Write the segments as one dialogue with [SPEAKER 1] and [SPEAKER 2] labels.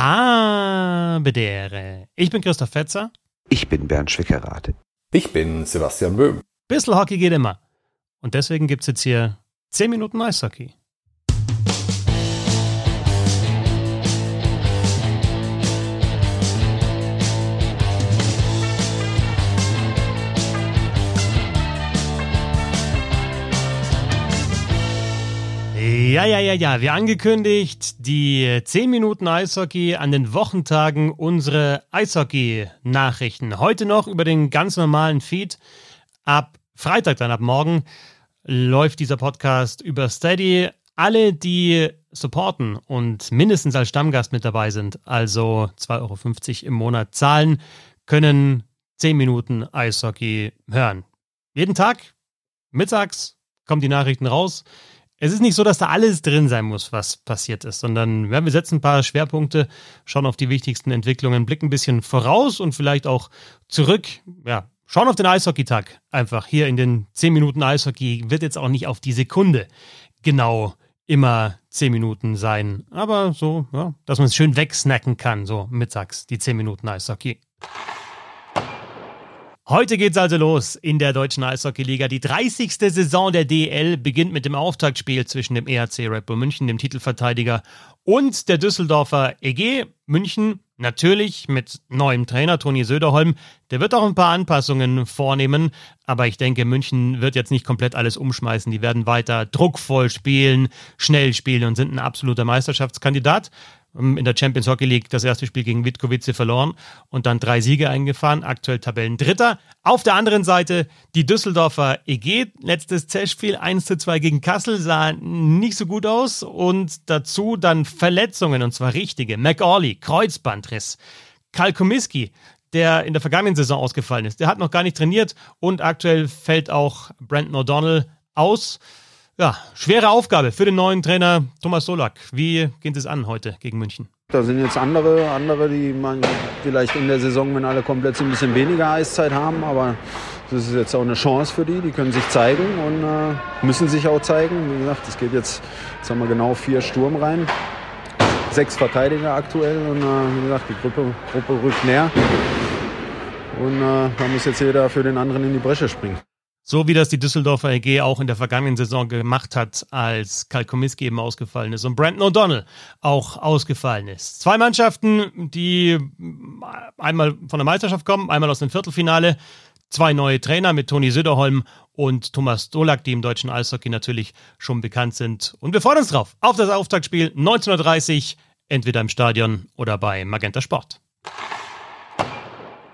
[SPEAKER 1] Habedere. Ich bin Christoph Fetzer.
[SPEAKER 2] Ich bin Bernd Schwickerath.
[SPEAKER 3] Ich bin Sebastian Böhm.
[SPEAKER 1] Bissl Hockey geht immer. Und deswegen gibt es jetzt hier 10 Minuten Eishockey. Ja, ja, ja, ja. Wie angekündigt, die 10 Minuten Eishockey an den Wochentagen unsere Eishockey-Nachrichten. Heute noch über den ganz normalen Feed. Ab Freitag, dann ab morgen, läuft dieser Podcast über Steady. Alle, die supporten und mindestens als Stammgast mit dabei sind, also 2,50 Euro im Monat zahlen, können 10 Minuten Eishockey hören. Jeden Tag, mittags, kommen die Nachrichten raus. Es ist nicht so, dass da alles drin sein muss, was passiert ist, sondern ja, wir setzen ein paar Schwerpunkte, schauen auf die wichtigsten Entwicklungen, blicken ein bisschen voraus und vielleicht auch zurück. Ja, schauen auf den Eishockey-Tag. Einfach hier in den 10 Minuten Eishockey wird jetzt auch nicht auf die Sekunde genau immer 10 Minuten sein. Aber so, ja, dass man es schön wegsnacken kann, so mittags, die 10 Minuten Eishockey. Heute geht's also los in der deutschen Eishockeyliga. Die 30. Saison der DL beginnt mit dem Auftaktspiel zwischen dem EHC Red Bull München, dem Titelverteidiger, und der Düsseldorfer EG München. Natürlich mit neuem Trainer Toni Söderholm. Der wird auch ein paar Anpassungen vornehmen, aber ich denke, München wird jetzt nicht komplett alles umschmeißen. Die werden weiter druckvoll spielen, schnell spielen und sind ein absoluter Meisterschaftskandidat. Ähm, in der Champions Hockey League das erste Spiel gegen Witkowice verloren und dann drei Siege eingefahren, aktuell Tabellendritter. Auf der anderen Seite die Düsseldorfer EG, letztes Testspiel 1 zu 2 gegen Kassel, sah nicht so gut aus und dazu dann Verletzungen und zwar richtige. McAuley, Kreuzbandriss. Kalkomiski, der in der vergangenen Saison ausgefallen ist, der hat noch gar nicht trainiert und aktuell fällt auch Brandon O'Donnell aus. Ja, schwere Aufgabe für den neuen Trainer Thomas Solak. Wie geht es an heute gegen München?
[SPEAKER 4] Da sind jetzt andere, andere, die man vielleicht in der Saison, wenn alle komplett sind, ein bisschen weniger Eiszeit haben, aber das ist jetzt auch eine Chance für die. Die können sich zeigen und äh, müssen sich auch zeigen. Wie gesagt, es geht jetzt, jetzt haben wir genau vier Sturm rein, sechs Verteidiger aktuell und äh, wie gesagt, die Gruppe, Gruppe rückt näher. Und äh, da muss jetzt jeder für den anderen in die Bresche springen.
[SPEAKER 1] So wie das die Düsseldorfer EG auch in der vergangenen Saison gemacht hat, als Kalkomiski eben ausgefallen ist und Brandon O'Donnell auch ausgefallen ist. Zwei Mannschaften, die einmal von der Meisterschaft kommen, einmal aus dem Viertelfinale. Zwei neue Trainer mit Toni Söderholm und Thomas Dolak, die im deutschen Eishockey natürlich schon bekannt sind. Und wir freuen uns drauf auf das Auftaktspiel 1930, entweder im Stadion oder bei Magenta Sport.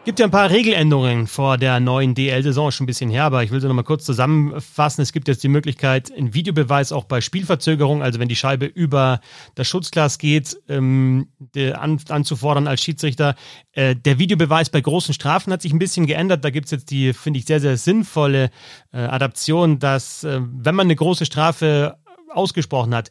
[SPEAKER 1] Gibt ja ein paar Regeländerungen vor der neuen DL-Saison, schon ein bisschen her, aber ich will sie nochmal kurz zusammenfassen. Es gibt jetzt die Möglichkeit, einen Videobeweis auch bei Spielverzögerung, also wenn die Scheibe über das Schutzglas geht, ähm, an, anzufordern als Schiedsrichter. Äh, der Videobeweis bei großen Strafen hat sich ein bisschen geändert. Da gibt es jetzt die, finde ich, sehr, sehr sinnvolle äh, Adaption, dass, äh, wenn man eine große Strafe ausgesprochen hat,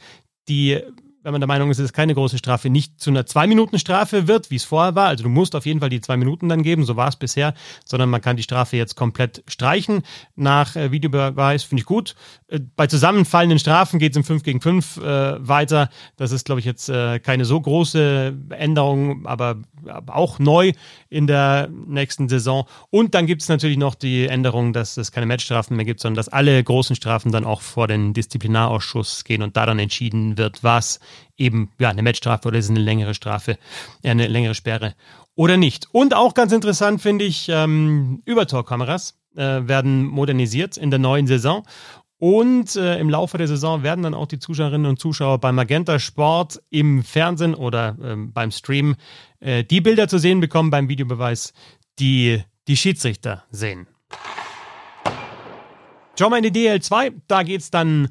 [SPEAKER 1] die wenn man der Meinung ist, es ist keine große Strafe, nicht zu einer Zwei-Minuten-Strafe wird, wie es vorher war. Also du musst auf jeden Fall die zwei Minuten dann geben, so war es bisher, sondern man kann die Strafe jetzt komplett streichen. Nach äh, Videobeweis finde ich gut. Äh, bei zusammenfallenden Strafen geht es im 5 gegen 5 äh, weiter. Das ist, glaube ich, jetzt äh, keine so große Änderung, aber, aber auch neu in der nächsten Saison. Und dann gibt es natürlich noch die Änderung, dass es keine Matchstrafen mehr gibt, sondern dass alle großen Strafen dann auch vor den Disziplinarausschuss gehen und da dann entschieden wird, was eben ja, eine Matchstrafe oder ist eine längere Strafe, äh, eine längere Sperre oder nicht. Und auch ganz interessant finde ich, ähm, Übertorkameras äh, werden modernisiert in der neuen Saison. Und äh, im Laufe der Saison werden dann auch die Zuschauerinnen und Zuschauer beim Magenta Sport im Fernsehen oder ähm, beim Stream äh, die Bilder zu sehen bekommen beim Videobeweis, die die Schiedsrichter sehen. Schauen wir in die DL2. Da geht es dann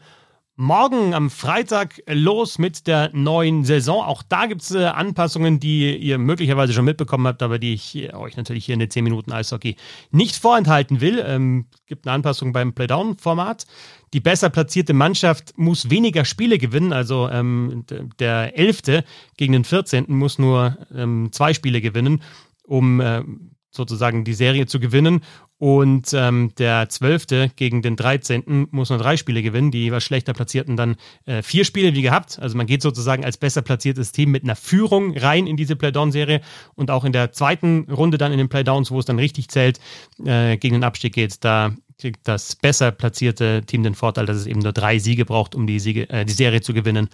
[SPEAKER 1] morgen am Freitag los mit der neuen Saison. Auch da gibt es äh, Anpassungen, die ihr möglicherweise schon mitbekommen habt, aber die ich äh, euch natürlich hier in den 10 Minuten Eishockey nicht vorenthalten will. Ähm, gibt eine Anpassung beim Playdown-Format. Die besser platzierte Mannschaft muss weniger Spiele gewinnen. Also ähm, der 11. gegen den 14. muss nur ähm, zwei Spiele gewinnen, um äh, sozusagen die Serie zu gewinnen. Und ähm, der Zwölfte gegen den 13. muss nur drei Spiele gewinnen, die jeweils schlechter Platzierten dann äh, vier Spiele wie gehabt. Also man geht sozusagen als besser platziertes Team mit einer Führung rein in diese Playdown-Serie und auch in der zweiten Runde dann in den Playdowns, wo es dann richtig zählt, äh, gegen den Abstieg geht. Da kriegt das besser platzierte Team den Vorteil, dass es eben nur drei Siege braucht, um die, Siege, äh, die Serie zu gewinnen.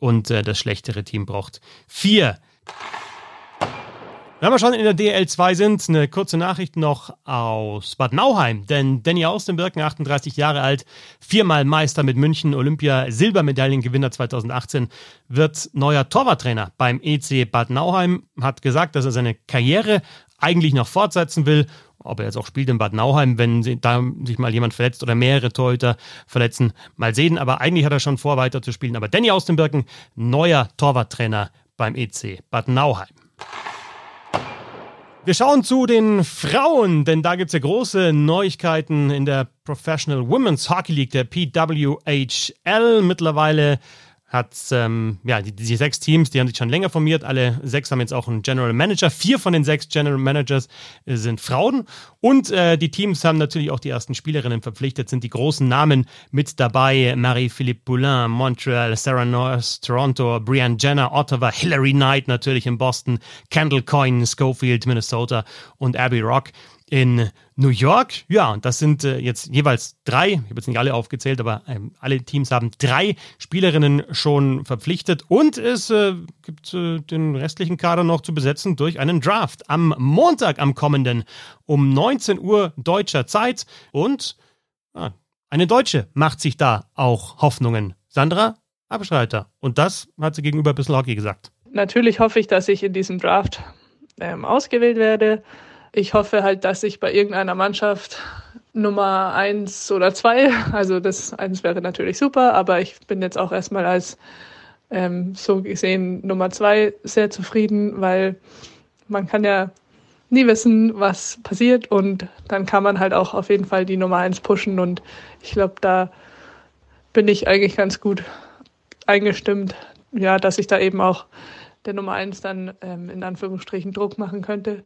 [SPEAKER 1] Und äh, das schlechtere Team braucht vier. Wenn wir schon in der DL2 sind, eine kurze Nachricht noch aus Bad Nauheim. Denn Danny Austenbirken, 38 Jahre alt, viermal Meister mit München, Olympia, Silbermedaillengewinner 2018, wird neuer Torwarttrainer beim EC Bad Nauheim. Hat gesagt, dass er seine Karriere eigentlich noch fortsetzen will. Ob er jetzt auch spielt in Bad Nauheim, wenn da sich mal jemand verletzt oder mehrere Torhüter verletzen, mal sehen. Aber eigentlich hat er schon vor, weiter zu spielen. Aber Danny Austenbirken, neuer Torwarttrainer beim EC Bad Nauheim. Wir schauen zu den Frauen, denn da gibt es ja große Neuigkeiten in der Professional Women's Hockey League, der PWHL. Mittlerweile hat ähm, ja die, die, sechs Teams, die haben sich schon länger formiert. Alle sechs haben jetzt auch einen General Manager. Vier von den sechs General Managers äh, sind Frauen. Und äh, die Teams haben natürlich auch die ersten Spielerinnen verpflichtet, sind die großen Namen mit dabei. Marie-Philippe Poulin, Montreal, Sarah Norris, Toronto, Brianne Jenner, Ottawa, Hillary Knight natürlich in Boston, Kendall Coyne, Schofield, Minnesota und Abby Rock in New York. Ja, und das sind äh, jetzt jeweils drei, ich habe jetzt nicht alle aufgezählt, aber ähm, alle Teams haben drei Spielerinnen schon verpflichtet und es äh, gibt äh, den restlichen Kader noch zu besetzen durch einen Draft am Montag am kommenden um 19 Uhr deutscher Zeit und ah, eine Deutsche macht sich da auch Hoffnungen. Sandra Abschreiter. Und das hat sie gegenüber Bissl Hockey gesagt.
[SPEAKER 5] Natürlich hoffe ich, dass ich in diesem Draft ähm, ausgewählt werde ich hoffe halt, dass ich bei irgendeiner Mannschaft Nummer eins oder zwei, also das eins wäre natürlich super, aber ich bin jetzt auch erstmal als ähm, so gesehen Nummer zwei sehr zufrieden, weil man kann ja nie wissen, was passiert und dann kann man halt auch auf jeden Fall die Nummer eins pushen und ich glaube, da bin ich eigentlich ganz gut eingestimmt, ja, dass ich da eben auch der Nummer eins dann ähm, in Anführungsstrichen Druck machen könnte.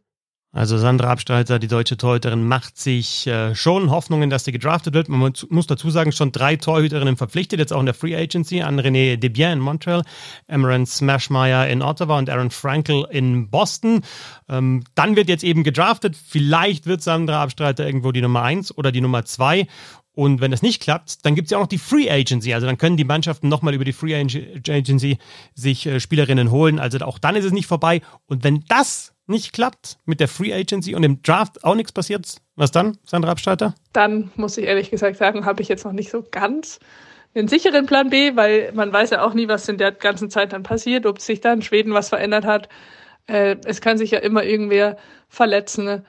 [SPEAKER 1] Also Sandra Abstreiter, die deutsche Torhüterin, macht sich äh, schon Hoffnungen, dass sie gedraftet wird. Man muss dazu sagen, schon drei Torhüterinnen verpflichtet, jetzt auch in der Free Agency, an René Debien in Montreal, Amaran Smashmeyer in Ottawa und Aaron Frankel in Boston. Ähm, dann wird jetzt eben gedraftet. Vielleicht wird Sandra Abstreiter irgendwo die Nummer eins oder die Nummer zwei. Und wenn das nicht klappt, dann gibt es ja auch noch die Free Agency. Also dann können die Mannschaften nochmal über die Free Agency sich äh, Spielerinnen holen. Also auch dann ist es nicht vorbei. Und wenn das nicht klappt mit der Free Agency und im Draft auch nichts passiert, was dann, Sandra Abstalter?
[SPEAKER 5] Dann muss ich ehrlich gesagt sagen, habe ich jetzt noch nicht so ganz einen sicheren Plan B, weil man weiß ja auch nie, was in der ganzen Zeit dann passiert, ob sich da in Schweden was verändert hat. Äh, es kann sich ja immer irgendwer verletzen.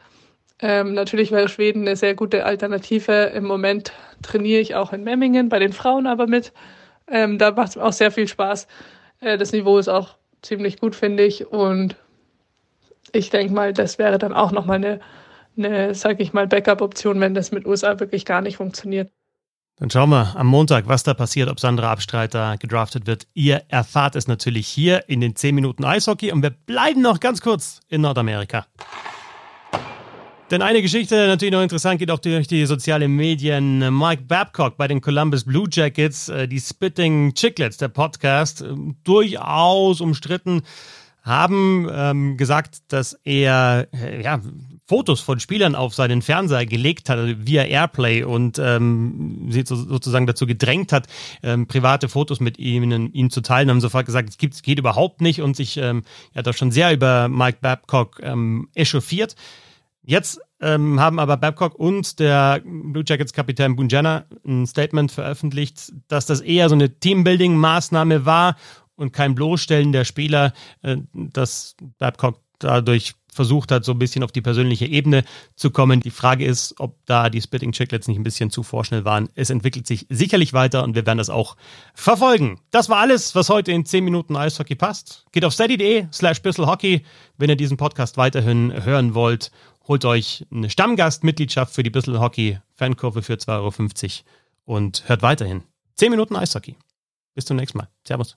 [SPEAKER 5] Ähm, natürlich wäre Schweden eine sehr gute Alternative. Im Moment trainiere ich auch in Memmingen, bei den Frauen aber mit. Ähm, da macht es auch sehr viel Spaß. Äh, das Niveau ist auch ziemlich gut, finde ich. Und ich denke mal, das wäre dann auch nochmal eine, eine, sag ich mal, Backup-Option, wenn das mit USA wirklich gar nicht funktioniert.
[SPEAKER 1] Dann schauen wir am Montag, was da passiert, ob Sandra Abstreiter gedraftet wird. Ihr erfahrt es natürlich hier in den 10 Minuten Eishockey und wir bleiben noch ganz kurz in Nordamerika. Denn eine Geschichte natürlich noch interessant geht auch durch die sozialen Medien. Mike Babcock bei den Columbus Blue Jackets, äh, die Spitting Chicklets, der Podcast, äh, durchaus umstritten haben ähm, gesagt, dass er äh, ja, Fotos von Spielern auf seinen Fernseher gelegt hat, also via Airplay und ähm, sie so, sozusagen dazu gedrängt hat, ähm, private Fotos mit ihnen, ihnen zu teilen, haben sofort gesagt, es geht überhaupt nicht und sich ähm, ja doch schon sehr über Mike Babcock ähm, echauffiert. Jetzt ähm, haben aber Babcock und der Blue Jackets Kapitän Bunjana ein Statement veröffentlicht, dass das eher so eine Teambuilding-Maßnahme war und kein Bloßstellen der Spieler, äh, dass Babcock dadurch versucht hat, so ein bisschen auf die persönliche Ebene zu kommen. Die Frage ist, ob da die Spitting Chicklets nicht ein bisschen zu vorschnell waren. Es entwickelt sich sicherlich weiter und wir werden das auch verfolgen. Das war alles, was heute in 10 Minuten Eishockey passt. Geht auf steady.de slash Hockey, wenn ihr diesen Podcast weiterhin hören wollt. Holt euch eine Stammgastmitgliedschaft für die Bissl Hockey Fankurve für 2,50 Euro und hört weiterhin 10 Minuten Eishockey. Bis zum nächsten Mal. Servus.